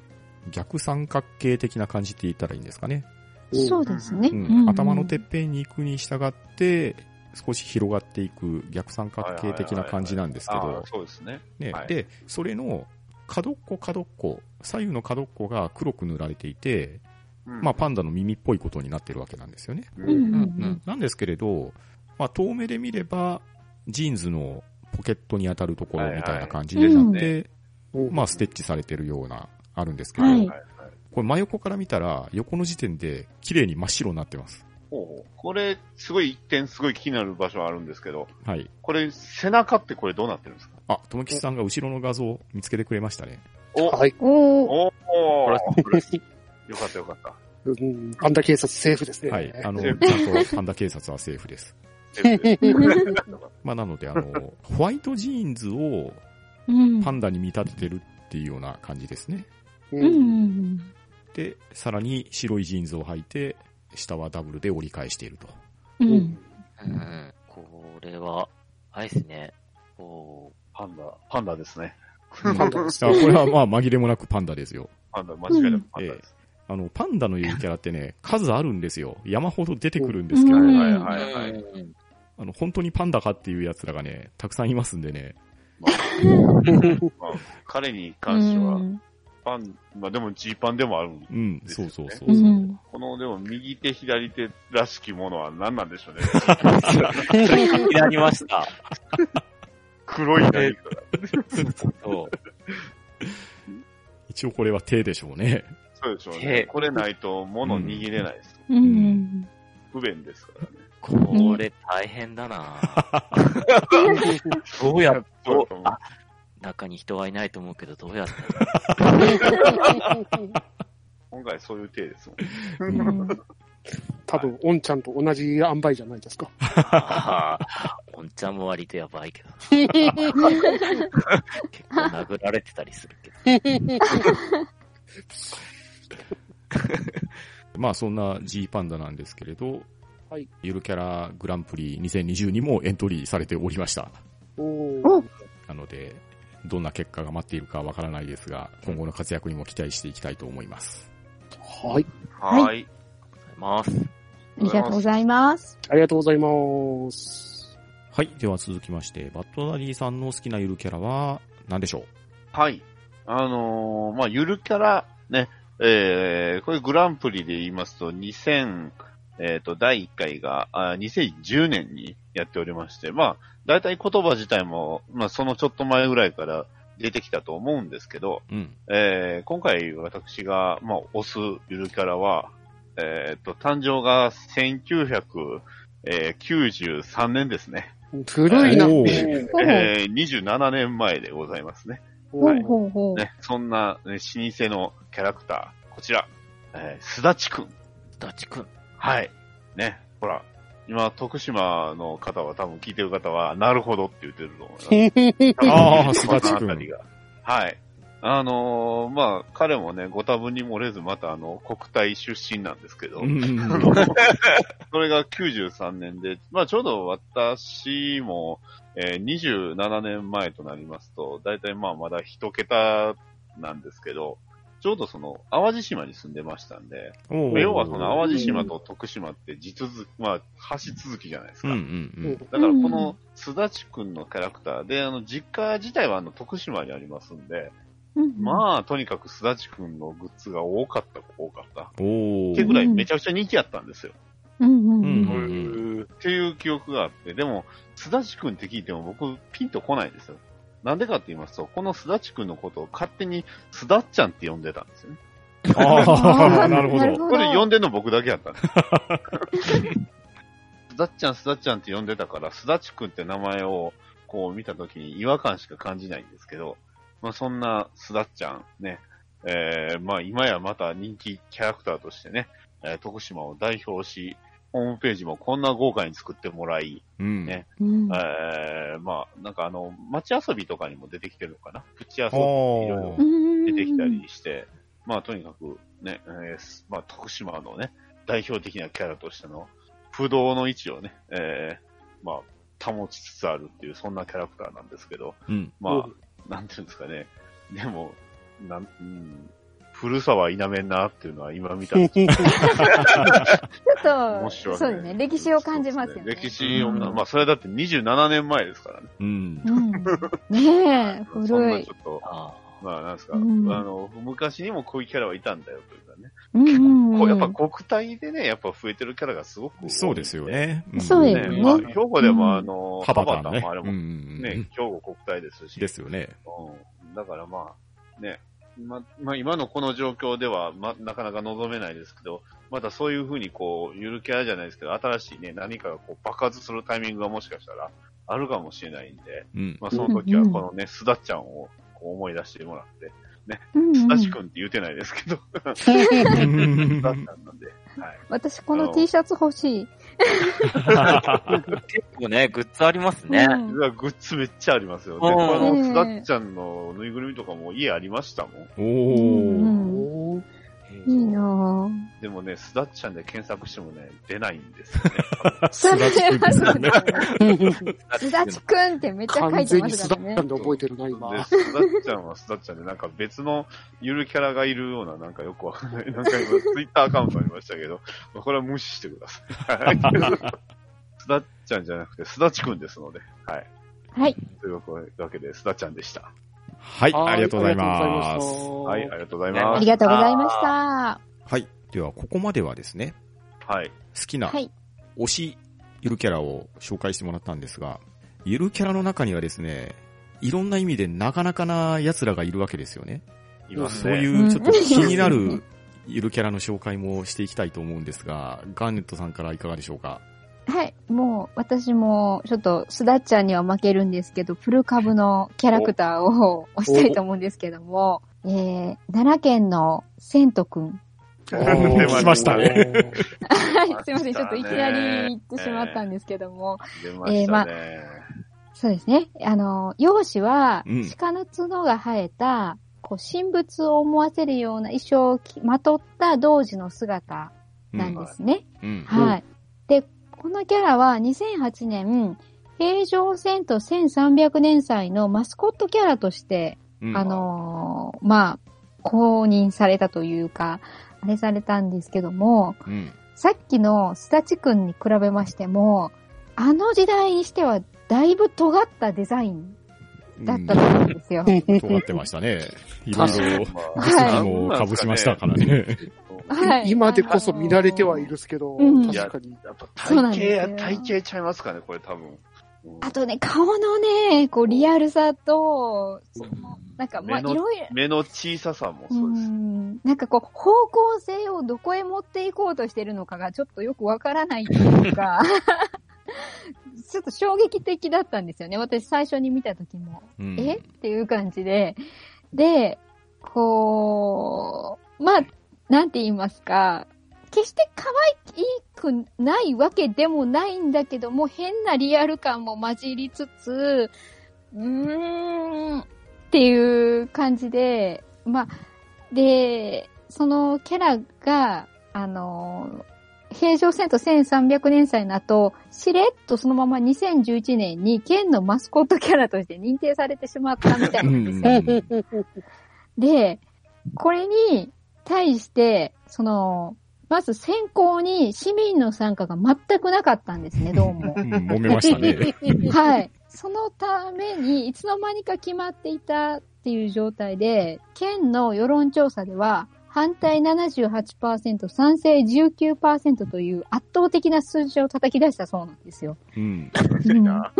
逆三角形的な感じって言ったらいいんですかね。そうですね。うん。頭のてっぺんに行くに従って、少し広がっていく逆三角形的な感じなんですけあどあ、そうですね。ね。はい。で、それの角っこ角っこ、左右の角っこが黒く塗られていて、うん。まあパンダの耳っぽいことになってるわけなんですよね。うんうん。うん。なんですけれど、まあ遠目で見れば、ジーンズのポケットに当たるところみたいな感じでなって、うんまあステッチされてるような、あるんですけど、はいはいこれ真横から見たら、横の時点で綺麗に真っ白になってます。これ、すごい一点すごい気になる場所あるんですけど、はい。これ、背中ってこれどうなってるんですか？あ、ともきちさんが後ろの画像を見つけてくれましたね。おはい。おー。おおよかったよかった。うんパンダ警察セーフですね。はい。あの、ちゃんとパンダ警察はセーフです。まあなので、あの、ホワイトジーンズをうんパンダに見立ててるっていうような感じですね。ううんで、さらに白いジーンズを履いて、下はダブルで折り返していると。うん。うん。うん。これは、あれですね。こパンダ、パンダですね。うんパンダですあこれはまあ紛れもなくパンダですよ。パンダ、間違いなくパンダです。あの、パンダのいうキャラってね、数あるんですよ。山ほど出てくるんですけど、うんはいう、はいはい。うんあの、本当にパンダかっていう奴らがね、たくさんいますんでね。まあまあ 彼に関しては、うんパン、まあでもジーパンでもあるんうん、ですよねそうそうそう。うん。この、でも右手左手らしきものは何なんでしょうね。になりました。黒い何かが。そう。一応これは手でしょうね。そうでしょう手ね。これないと物握れないです。うん。不便ですからね。これ大変だな どうやっそうだと？思うあ、中に人はいないと思うけど、どうやって 今回そういう体ですもん。うん多分、オンちゃんと同じ塩梅じゃないですか。ああ、おんちゃんも割とやばいけど。結構殴られてたりするけど。まあそんな G パンダなんですけれど、はい。ゆるキャラグランプリ2020にもエントリーされておりました。おおーなので、どんな結果が待っているかわからないですが、今後の活躍にも期待していきたいと思います。はい。はいはい。ありがとうございます。ありがとうございます。ありがとうございます。はい。では続きまして、バッドダディさんの好きなゆるキャラは何でしょう？はい。あのーまあ、ゆるキャラ、ね、えー、これグランプリで言いますと、2000、えっ、と、第1回が、あ2010年にやっておりまして、まあ、大体言葉自体も、まあ、そのちょっと前ぐらいから出てきたと思うんですけど、うん。えー、今回私が、まあ、推すゆるキャラは、えっ、と、誕生が1993年ですね。古いな。えー、27年前でございますね。ほうほうほう。ね、そんな、ね、老舗のキャラクター、こちら、えー、すだちくん。ダチくん。はい。ね、ほら、今、徳島の方は多分聞いてる方は、なるほどって言ってると思います。ああ、すだちくん。はい。あのーまあ、彼もね、ご多分に漏れず、またあの、国体出身なんですけど、うんうんあの それが93年で、まあちょうど私も、えー27年前となりますと、だいたいまあまだ一桁なんですけど、ちょうどその、淡路島に住んでましたんで、要はその淡路島と徳島って地続き、まあ橋続きじゃないですうんか。うんうん。だからこの、すだちくんのキャラクターで、あの、実家自体はあの、徳島にありますんで、うんまあ、とにかくすだちくんのグッズが多かった、多かった。ってぐらいめちゃくちゃ人気あったんですよ。うんうんううんん。っていう記憶があって、でも、すだちくんって聞いても僕、ピンとこないんですよ。なんでかって言いますと、このすだちくんのことを勝手にすだっちゃんって呼んでたんですよね。ああ、なるほど。これ呼んでんの僕だけやったんです。すだっちゃん、すだっちゃんって呼んでたから、すだちくんって名前をこう見たときに違和感しか感じないんですけど、まあそんなすだっちゃんね、えー、まあ今やまた人気キャラクターとしてね、えー徳島を代表し、ホームページもこんな豪華に作ってもらい、うん。ね。うん。えー、まあなんかあの、街遊びとかにも出てきてるのかな？プチ遊びいろいろうん出てきたりして、まあとにかくね、えーすまあ徳島のね、代表的なキャラとしての不動の位置をね、えー、まあ保ちつつあるっていう、そんなキャラクターなんですけど、うん。まあ、なんていうんですかね、でも、なん、うん、古さは否めんなっていうのは今見たら、ちょっと、そうですね、歴史を感じますよね。歴史を、うんまあそれだって27年前ですからね。うん。うん。ねえ、そん古ないち。ょっと、あまあなんですか、うんあの、昔にもこういうキャラはいたんだよというかね。うんうんうんこうやっぱ国体でね、やっぱ増えてるキャラがすごく多いんそうですよ。ね。んそうですねまあ、兵庫でうんもあの、ハバタンねもあれ。もうんね、兵庫国体ですし。ですよね。うん。だからまあ、ね、ま、まあ今のこの状況では、ま、なかなか望めないですけど、またそういうふうにこう、ゆるキャラじゃないですけど、新しいね、何かがこう爆発するタイミングがもしかしたらあるかもしれないんで、うん。まあその時はこのね、すだっちゃんをこう思い出してもらって、うんうんすだちくんって言うてないですけど、すだっちゃんなんで、はい。私この T シャツ欲しい。結構ね、グッズありますね。うんグッズめっちゃありますよね。うんこのねえすだっちゃんのぬいぐるみとかも家ありましたもん。おうんー。いいなぁ。でもね、すだっちゃんで検索してもね、出ないんですよね。すね。すだちくんってめっちゃ書いてますからねにすだったん。で覚えてるな、今。で、すだっちゃんはすだっちゃんで、なんか別のゆるキャラがいるような、なんかよくわかんない。なんか今、ツイッターアカウントありましたけど、これは無視してください。すだっちゃんじゃなくて、すだちくんですので、はい。はい。というわけで、すだっちゃんでした。はい、ありがとうございます。はい、ありがとうございます。ありがとうございました。はい。では、ここまではですね、はい。好きなはい。推しゆるキャラを紹介してもらったんですが、ゆるキャラの中にはですね、いろんな意味でなかなかな奴らがいるわけですよね。いますそうね。いうちょっと気になる ゆるキャラの紹介もしていきたいと思うんですが、ガーネットさんからいかがでしょうか？はい。もう、私も、ちょっと、すだっちゃんには負けるんですけど、プル株のキャラクターを押したいと思うんですけども、えー、奈良県のセントくん。来ましたね。はい。すいません。ちょっといきなり言ってしまったんですけども、出ましたね。そうですね。あの、容姿はうん、鹿の角が生えた、こう、神仏を思わせるような衣装を着まとった童子の姿なんですね。うん。はい。で、このキャラは2008年、平城戦と1300年祭のマスコットキャラとして、うんあのーまあ、公認されたというか、あれされたんですけども、うん。さっきのスタチ君に比べましても、あの時代にしてはだいぶ尖ったデザインだったと思うんですよ。尖ってましたね。いろいろ、まあはいもかぶしましたからね。はい。今でこそ見慣れてはいるんですけど、うん確かに。やっぱ体型、体型ちゃいますかね、これ多分。うんあとね、顔のね、こう、リアルさと、その、なんか、まあ、い目のろいろ、目の小ささもうそうです。んなんかこう、方向性をどこへ持っていこうとしてるのかがちょっとよくわからないというか、ちょっと衝撃的だったんですよね。私最初に見た時も。うんえ？っていう感じで。で、こう、まあ、なんて言いますか、決して可愛くないわけでもないんだけども、変なリアル感も混じりつつ、うーん、っていう感じで、まあ、で、そのキャラが、あの、平城戦と1300年祭の後、しれっとそのまま2011年に県のマスコットキャラとして認定されてしまったみたいなんですよ。で、これに対して、その、まず先行に市民の参加が全くなかったんですね、どうもう。ん揉めましたね。はい。そのために、いつの間にか決まっていたっていう状態で、県の世論調査では、反対78%、賛成19%という圧倒的な数字を叩き出したそうなんですよ。うん。いいな。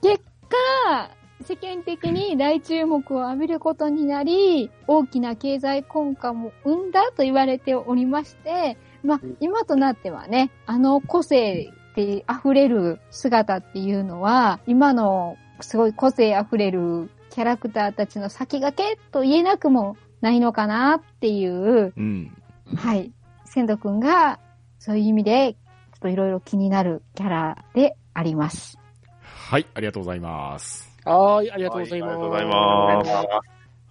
結果、世間的に大注目を浴びることになり、大きな経済根幹も生んだと言われておりまして、まあうん、今となってはね、あの個性って溢れる姿っていうのは、今のすごい個性溢れるキャラクターたちの先駆けと言えなくもないのかなっていう、うん。はい。仙斗くんが、そういう意味で、ちょっといろいろ気になるキャラであります。はい、ありがとうございます。はい、ありがとうございます。はいありがとうございま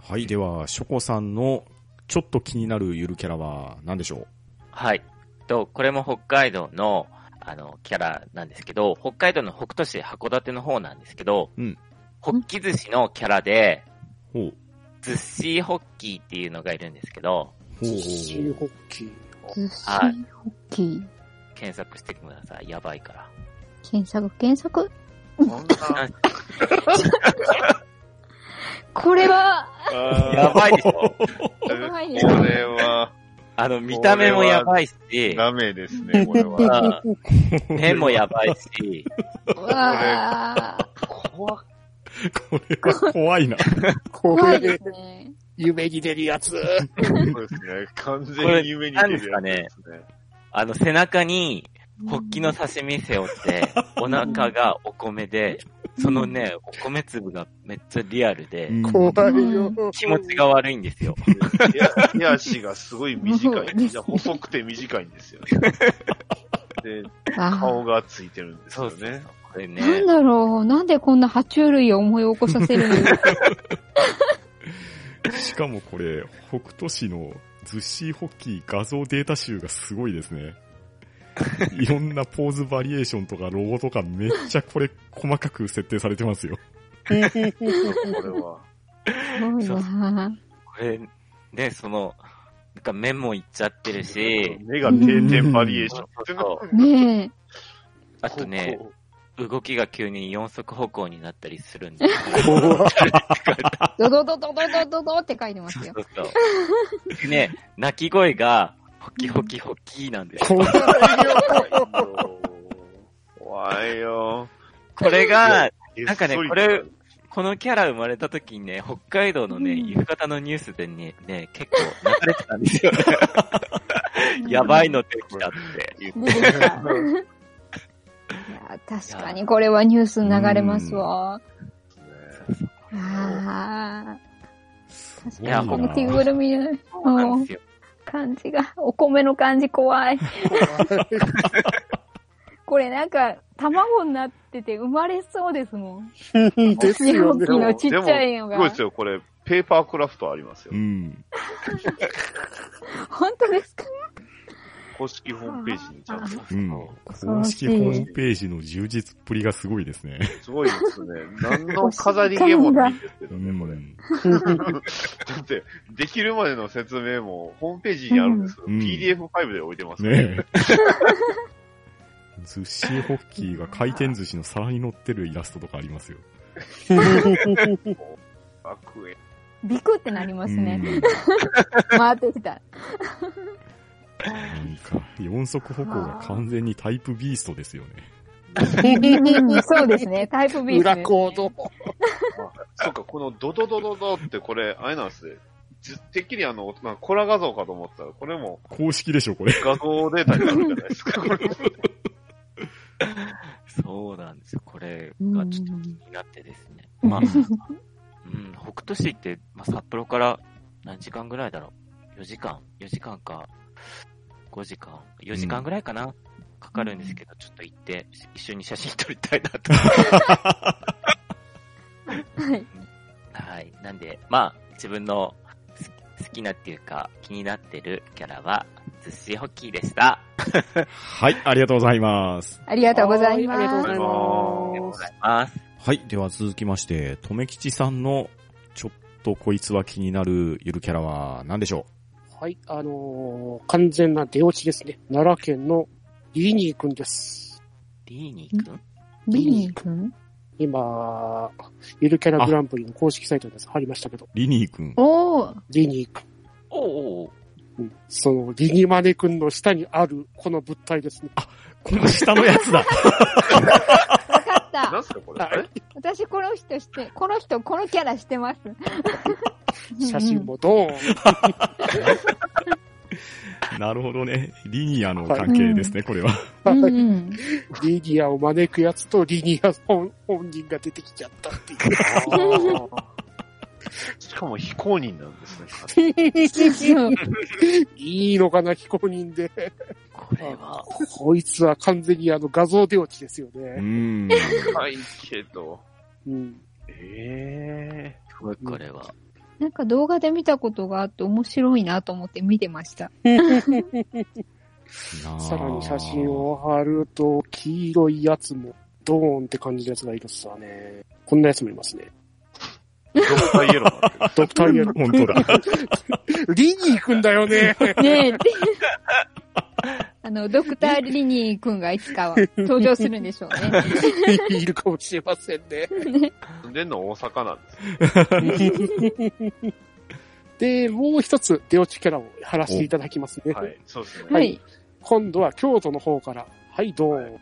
す。はい、では、ショコさんのちょっと気になるゆるキャラは何でしょう？はい。と、これも北海道の、あの、キャラなんですけど、北海道の北斗市函館の方なんですけど、うんホッキ寿司のキャラで、ほう。ズッシーホッキーっていうのがいるんですけど、ほうほうシーホッキー。ずっしはいホッキー。検索してください。やばいから。検索、検索。これは、やばいでしょやばいねこれは、あの、見た目もやばいし、ダメですね、これは。うん目もやばいし、うわー怖っこれは怖いな。これ怖いで、すね。夢に出るやつ。そうですね。完全に夢に出るやつですね。あの、背中に、ホッキの刺身背負って、お腹がお米で、そのね、お米粒がめっちゃリアルで、怖いよ。気持ちが悪いんですよ。手足がすごい短い。じゃあ細くて短いんですよね。で、あ顔がついてるんですよね。。これーなんね、だろうなんでこんな爬虫類を思い起こさせるの？しかもこれ、北斗市のズッシーホッキー画像データ集がすごいですね。いろんなポーズバリエーションとかロゴとかめっちゃこれ細かく設定されてますよ。これは。これ、ね、その、なんか目もいっちゃってるし。目が定点バリエーション。そうそうねあとね、動きが急に四足歩行になったりするんで。ドドドドドドドって書いてますよ。そうそうそうね、鳴き声が、ホキホキホキなんですよ。怖いよ。う怖いよ。これが、なんかねこれこのキャラ生まれた時にね、北海道のね、うん夕方のニュースでね、ね結構流れてたんですよね。やばいの出てきたって。いや確かにこれはニュースに流れますわ。ああ。確いやかに、着ぐるみのそうなんですよ。感じが、お米の感じ怖い。これなんか、卵になってて生まれそうですもん。ですよね大き。いのちっちゃいのがすごいですよ、これ、ペーパークラフトありますよう。ん。本当ですか？公式ホームページにちゃんと。うん。公式ホームページの充実っぷりがすごいですね。すごいですね。何の飾り気もないですけうどね、これ。だって、できるまでの説明もホームページにあるんですけど、うん PDF5 で置いてますね。ねえ。寿司ホッキーが回転寿司の皿に乗ってるイラストとかありますよ。悪縁。ビクってなりますね。回ってきた。なんか、四足歩行が完全にタイプビーストですよね。う んそうですね。タイプ B です、ね。裏コード。そうか、このドドドドドってこれ、あれなんですね。じてっきりあの、なんかコラ画像かと思ったら、これも公式でしょ、これ。画像データになるじゃないですか。これそうなんですよ。これがちょっと気になってですね。うんまあ、うん、北斗市って、まあ、札幌から何時間ぐらいだろう ?4 時間 ?4 時間か、5時間 ?4 時間ぐらいかな、かかるんですけど、ちょっと行って、一緒に写真撮りたいなと。はい。はい。なんで、まあ、自分の好きなっていうか、気になってるキャラは、ズッシーホッキーでした。はい、ありがとうございます。ありがとうございます。はいありがとうございありがとうごますざ。います。はい、では続きまして、とめきちさんの、ちょっとこいつは気になるゆるキャラは何でしょはい、あのー完全な出落ちですね。奈良県のリーニーくんです。リーニーくんビニー君？今、ゆるキャラグランプリの公式サイトに貼りましたけど、うリニーくん。おー。リーニーくん。おううんその、リニマネ君の下にある、この物体ですね。この下のやつだ。わかった。なんすかこれ？私この人して、この人、このキャラしてます。写真もドーン。なるほどね。リニアの関係ですね、これは。うんうん。リニアを招くやつとリニア本本人が出てきちゃったっていう。しかも非公認なんですね。いいのかな、非公認で。これは、こいつは完全にあの画像出落ちですようね。ん。はいけど。うん。ええこれは。なんか動画で見たことがあって面白いなと思って見てました。さらに写真を貼ると、黄色いやつも、ドーンって感じのやつがいるっすわね。こんなやつもいますね。ドクターイエロードクターイエロ本当だ。ー。リニー行くんだよね。ねえ。あの、ドクター・リニー君がいつかは登場するんでしょうね。いるかもしれませんね。住 んでんの大阪なんです。で、もう一つ出落ちキャラを貼らせていただきますね。はい。そうですね。はい。今度は京都の方から。はい、どう？も。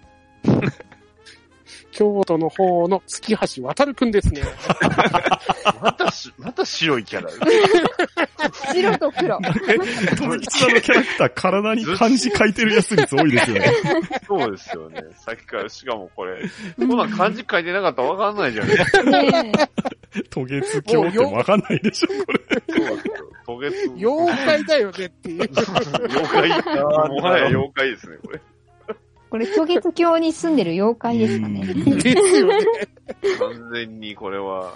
京都の方の月橋渡くんですね。またし、また白いキャラ。白と黒。富吉さんのキャラクター、体に漢字書いてるやつ率多いですよね。そうですよね。さっきから、しかもこれ、そんなん漢字書いてなかったらわかんないじゃないですか。ね 渡月橋ってわかんないでしょ、これ。そうですよ。渡月。妖怪だよねっていう。妖怪。もはや妖怪ですね、これ。これ、渡月橋に住んでる妖怪ですかね。うんですよね。完全にこれは、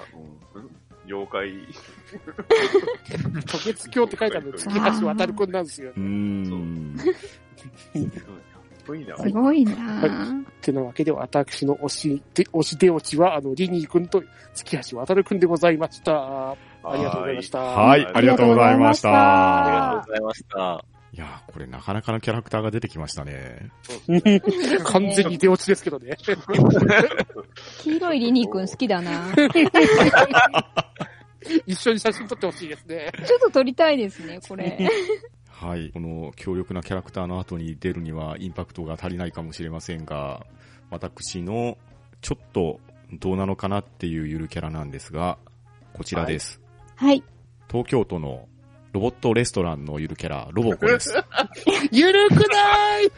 うん、妖怪。渡月橋って書いてある月橋渡くんなんですようね。ん。すごいな。すごいなはぁ。てなわけで、私の推し、で推し出落ちは、あの、リニーくんと月橋渡くんでございました。ありがとうございました。はい、ありがとうございましあありた。がとうございました。いやーこれなかなかのキャラクターが出てきましたね。完全に出落ちですけどね。黄色いリニー君好きだな一緒に写真撮ってほしいですね。ちょっと撮りたいですね、これ。はい。この強力なキャラクターの後に出るにはインパクトが足りないかもしれませんが、私のちょっとどうなのかなっていうゆるキャラなんですが、こちらです。はい。東京都のロボットレストランのゆるキャラ、ロボコです。ゆるくない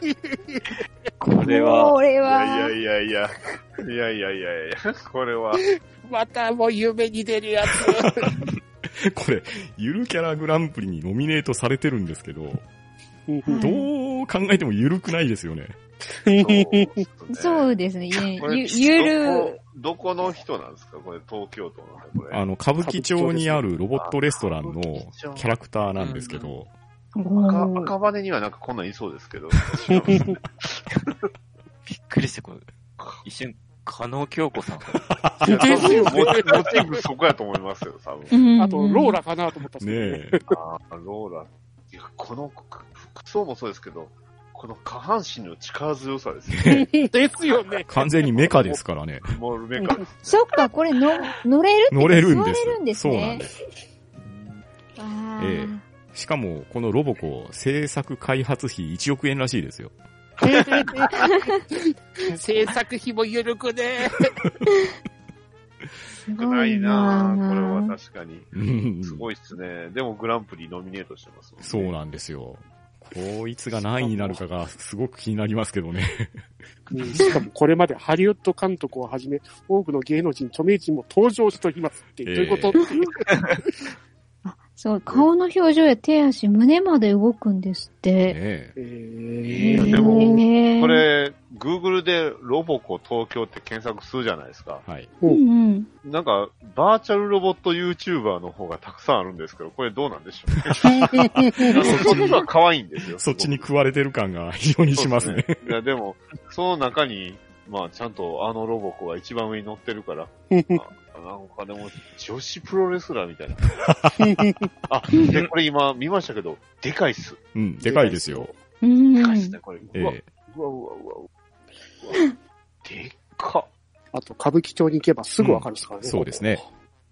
これは、これは、いやいやいや。いやいやいやいや。これは、またもう夢に出るやつ。これ、ゆるキャラグランプリにノミネートされてるんですけど、どう考えてもゆるくないですよね。そうですね。ゆ、ゆる、どこ、どこの人なんですか？これ、東京都のね、これ。あの、歌舞伎町にあるロボットレストランのキャラクターなんですけど、赤赤羽にはなんかこんなんいそうですけど。びっくりして、これ、一瞬、加納京子さん。ですよねモチーフそこやと思いますよ、多分。うんあと、ローラかなと思ったんですけどねえ。ああ、ローラ。いや、この服装もそうですけど、この下半身の力強さですね。ですよね。完全にメカですからね。モルメカ。そっか、これの、乗れる乗れるんです。座れるんですそうなんねで。す。あえーしかも、このロボコ、制作開発費1億円らしいですよ。制作費もゆるくね。す少ないなこれは確かに。うんすごいっすね。でもグランプリノミネートしてますもんねそうなんですよ。こいつが何位になるかがすごく気になりますけどね。うん。しかもこれまでハリウッド監督をはじめ、多くの芸能人、著名人も登場しておりますって、ええどういうこと？っていう。そう、顔の表情や手足、胸まで動くんですって。ねえへーでもーこ、れ、Google でロボコ東京って検索するじゃないですか。はい。うんうん。なんか、バーチャルロボット YouTuber の方がたくさんあるんですけど、これどうなんでしょうね。そっちは可愛いんですよ。そっちに食われてる感が非常にしますね。すいや、でも、その中に、まあ、ちゃんとあのロボコが一番上に乗ってるから、あなんかでも、女子プロレスラーみたいな。あ、で、これ今見ましたけど、でかいっす。うん、でかいですよ。うんでかいっすね、これ。うわ、ええうわ、うわ、うわ、うわ。でっか。あと、歌舞伎町に行けばすぐわかるですからね。そうですね。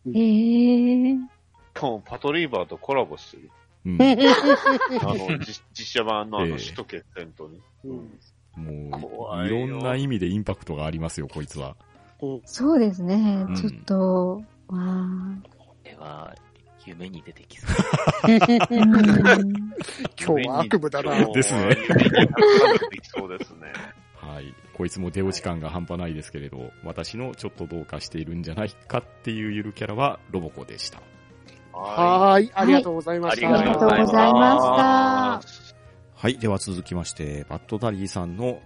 へーしかもパトリーバーとコラボしてる。うん。あの、実実写版のあええの、首都決戦とね。うんもう、怖いよいろんな意味でインパクトがありますよ、こいつは。そうですねうん。ちょっと、わこれは、夢に出てきそう。今日は悪夢だな。ですね出てきそうですね。はい。こいつも出落ち感が半端ないですけれど、私のちょっとどうかしているんじゃないかっていうゆるキャラはロボコでした。はい、ありがとうございました。ありがとうございました。はい。では続きまして、バッドダディさんの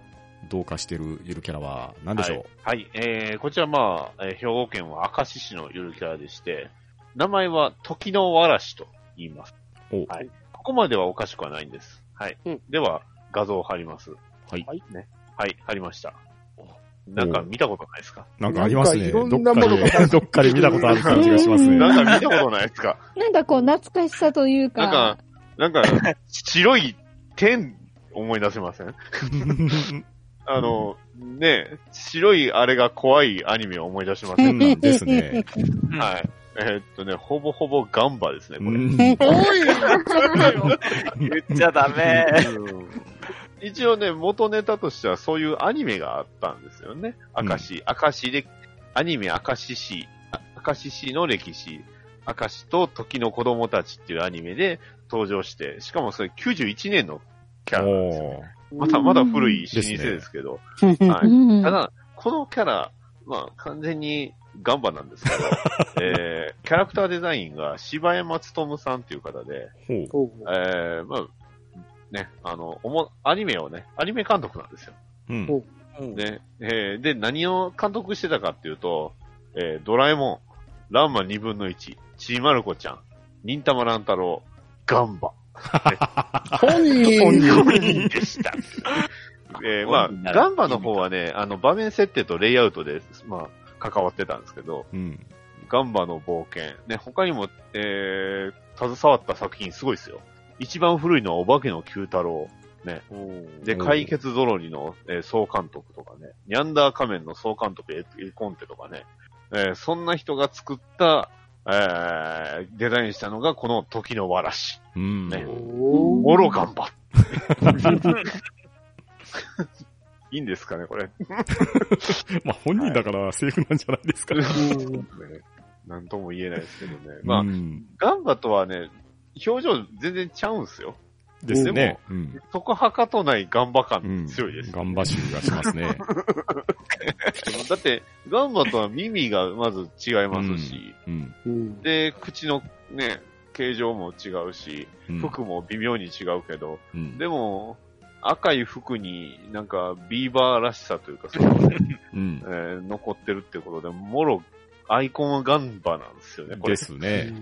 どうかしてるゆるキャラは何でしょう、はい。えー、こちらまあ、えー兵庫県は明石市のゆるキャラでして、名前は時のわらしと言います。おはい。ここまではおかしくはないんです。はい。うんでは、画像を貼ります。はいはいね。はい、貼りました。なんか見たことないですか？なんかありますね。どっかで、どっかで見たことある感じがしますね。なんか見たことないですか？なんかこう、懐かしさというか。なんか、なんか、白い点思い出せません？あの、ね、白いあれが怖いアニメを思い出しませうんんなんですね。はい。えーっとね、ほぼほぼガンバですね、これ。うんおい、言っちゃダメ。うん一応ね、元ネタとしてはそういうアニメがあったんですよね。うん明石、明石で、アニメ明石市、あ明石市の歴史、明石と時の子供たちっていうアニメで登場して、しかもそれ91年のキャラなんですよね。また、まだ古い老舗ですねですけど。うはい。んただ、このキャラ、まあ、完全にガンバなんですけど、えー、キャラクターデザインが柴山勉さんっていう方で、えー、まあ、ね、あの、おも、アニメをね、アニメ監督なんですよ。うん。ね、えー、で、何を監督してたかっていうと、えー、ドラえもん、ランマ2分の1、ちーまる子ちゃん、忍たま乱太郎、ガンバ。本人本人でした。えー、まあ、ガンバの方はね、あの、場面設定とレイアウトで、まあ、関わってたんですけど、うん。ガンバの冒険。ね、他にも、えー、携わった作品すごいですよ。一番古いのはお化けの九太郎。ね。で、解決ゾロリの、えー総監督とかね。ニャンダー仮面の総監督エエコンテとかね。えーそんな人が作った、えーデザインしたのがこの時のわらし。うん。ねおモロガンバ。いいんですかね、これ。まあ本人だからセーフなんじゃないですか。ねなんとも言えないですけどね。まあ、うんガンバとはね、表情全然ちゃうんすよ。ですね。うん。そこはかとないガンバう感ん。強いです。ガンバ臭がしますね。だって、ガンバとは耳がまず違いますし、うん。うんで、口のね、形状も違うし、うん服も微妙に違うけど、うん。でも、赤い服になんかビーバーらしさというか、え。ー残ってるってことで、もろ、アイコンはガンバなんですよね、これ。ですね。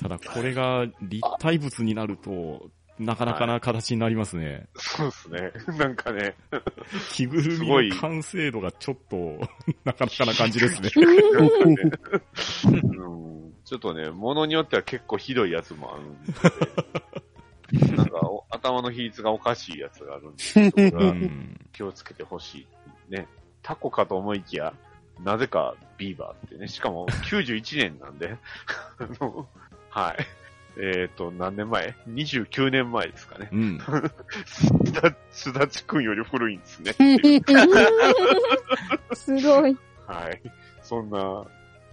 ただこれが立体物になると、なかなかな形になりますね。そうですね。なんかね、着ぐるみすごいの完成度がちょっと、なかなかな感じですね。うんちょっとね、ものによっては結構ひどいやつもあるんで、なんかお頭の比率がおかしいやつがあるんで、そこうがん。気をつけてほしい。ね、タコかと思いきや、なぜかビーバーってね、しかも91年なんで、あのはい。えっ、と、何年前 ?29 年前ですかね。うん。すだ、すだちくんより古いんですね。すごい。はい。そんな、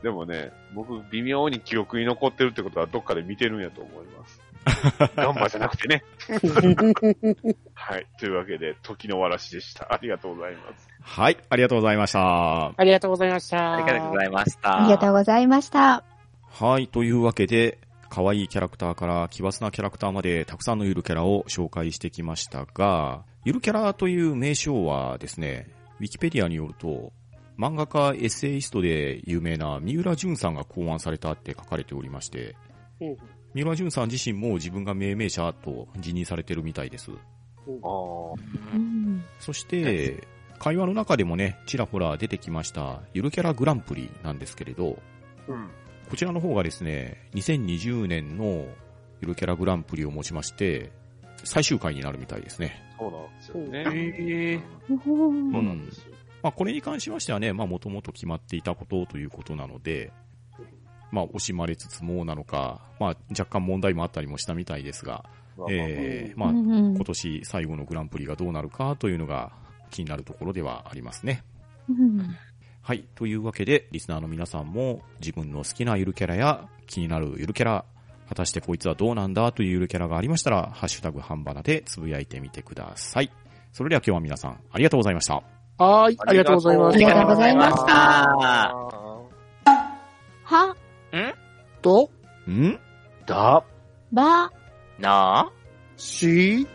でもね、僕、微妙に記憶に残ってるってことはどっかで見てるんやと思います。ガンバじゃなくてね。はい。というわけで、時のわらしでした。ありがとうございます。はい、ありがとうございました。ありがとうございました。ありがとうございました。ありがとうございました。はい、というわけで、可愛いキャラクターから奇抜なキャラクターまでたくさんのゆるキャラを紹介してきましたが、ゆるキャラという名称はですね、ウィキペディアによると、漫画家エッセイストで有名な三浦淳さんが考案されたって書かれておりまして、三浦淳さん自身も自分が命名者と辞任されてるみたいです。そして、会話の中でもね、ちらほら出てきました、ゆるキャラグランプリなんですけれど、こちらの方がですね、2020年のゆるキャラグランプリをもちまして、最終回になるみたいですね。そうなんですよね。へーうんそうなんですよ。まあこれに関しましてはね、まあもともと決まっていたことということなので、まあ、惜しまれつつもなのか、まあ、若干問題もあったりもしたみたいですが、えー、まあ、今年最後のグランプリがどうなるかというのが気になるところではありますね。うんはい。というわけで、リスナーの皆さんも自分の好きなゆるキャラや気になるゆるキャラ、果たしてこいつはどうなんだというゆるキャラがありましたら、ハッシュタグ半ばなでつぶやいてみてください。それでは今日は皆さんありがとうございました。はい、ありがとうございまありがとうございました。は、と、ん？だ、ば、な？し、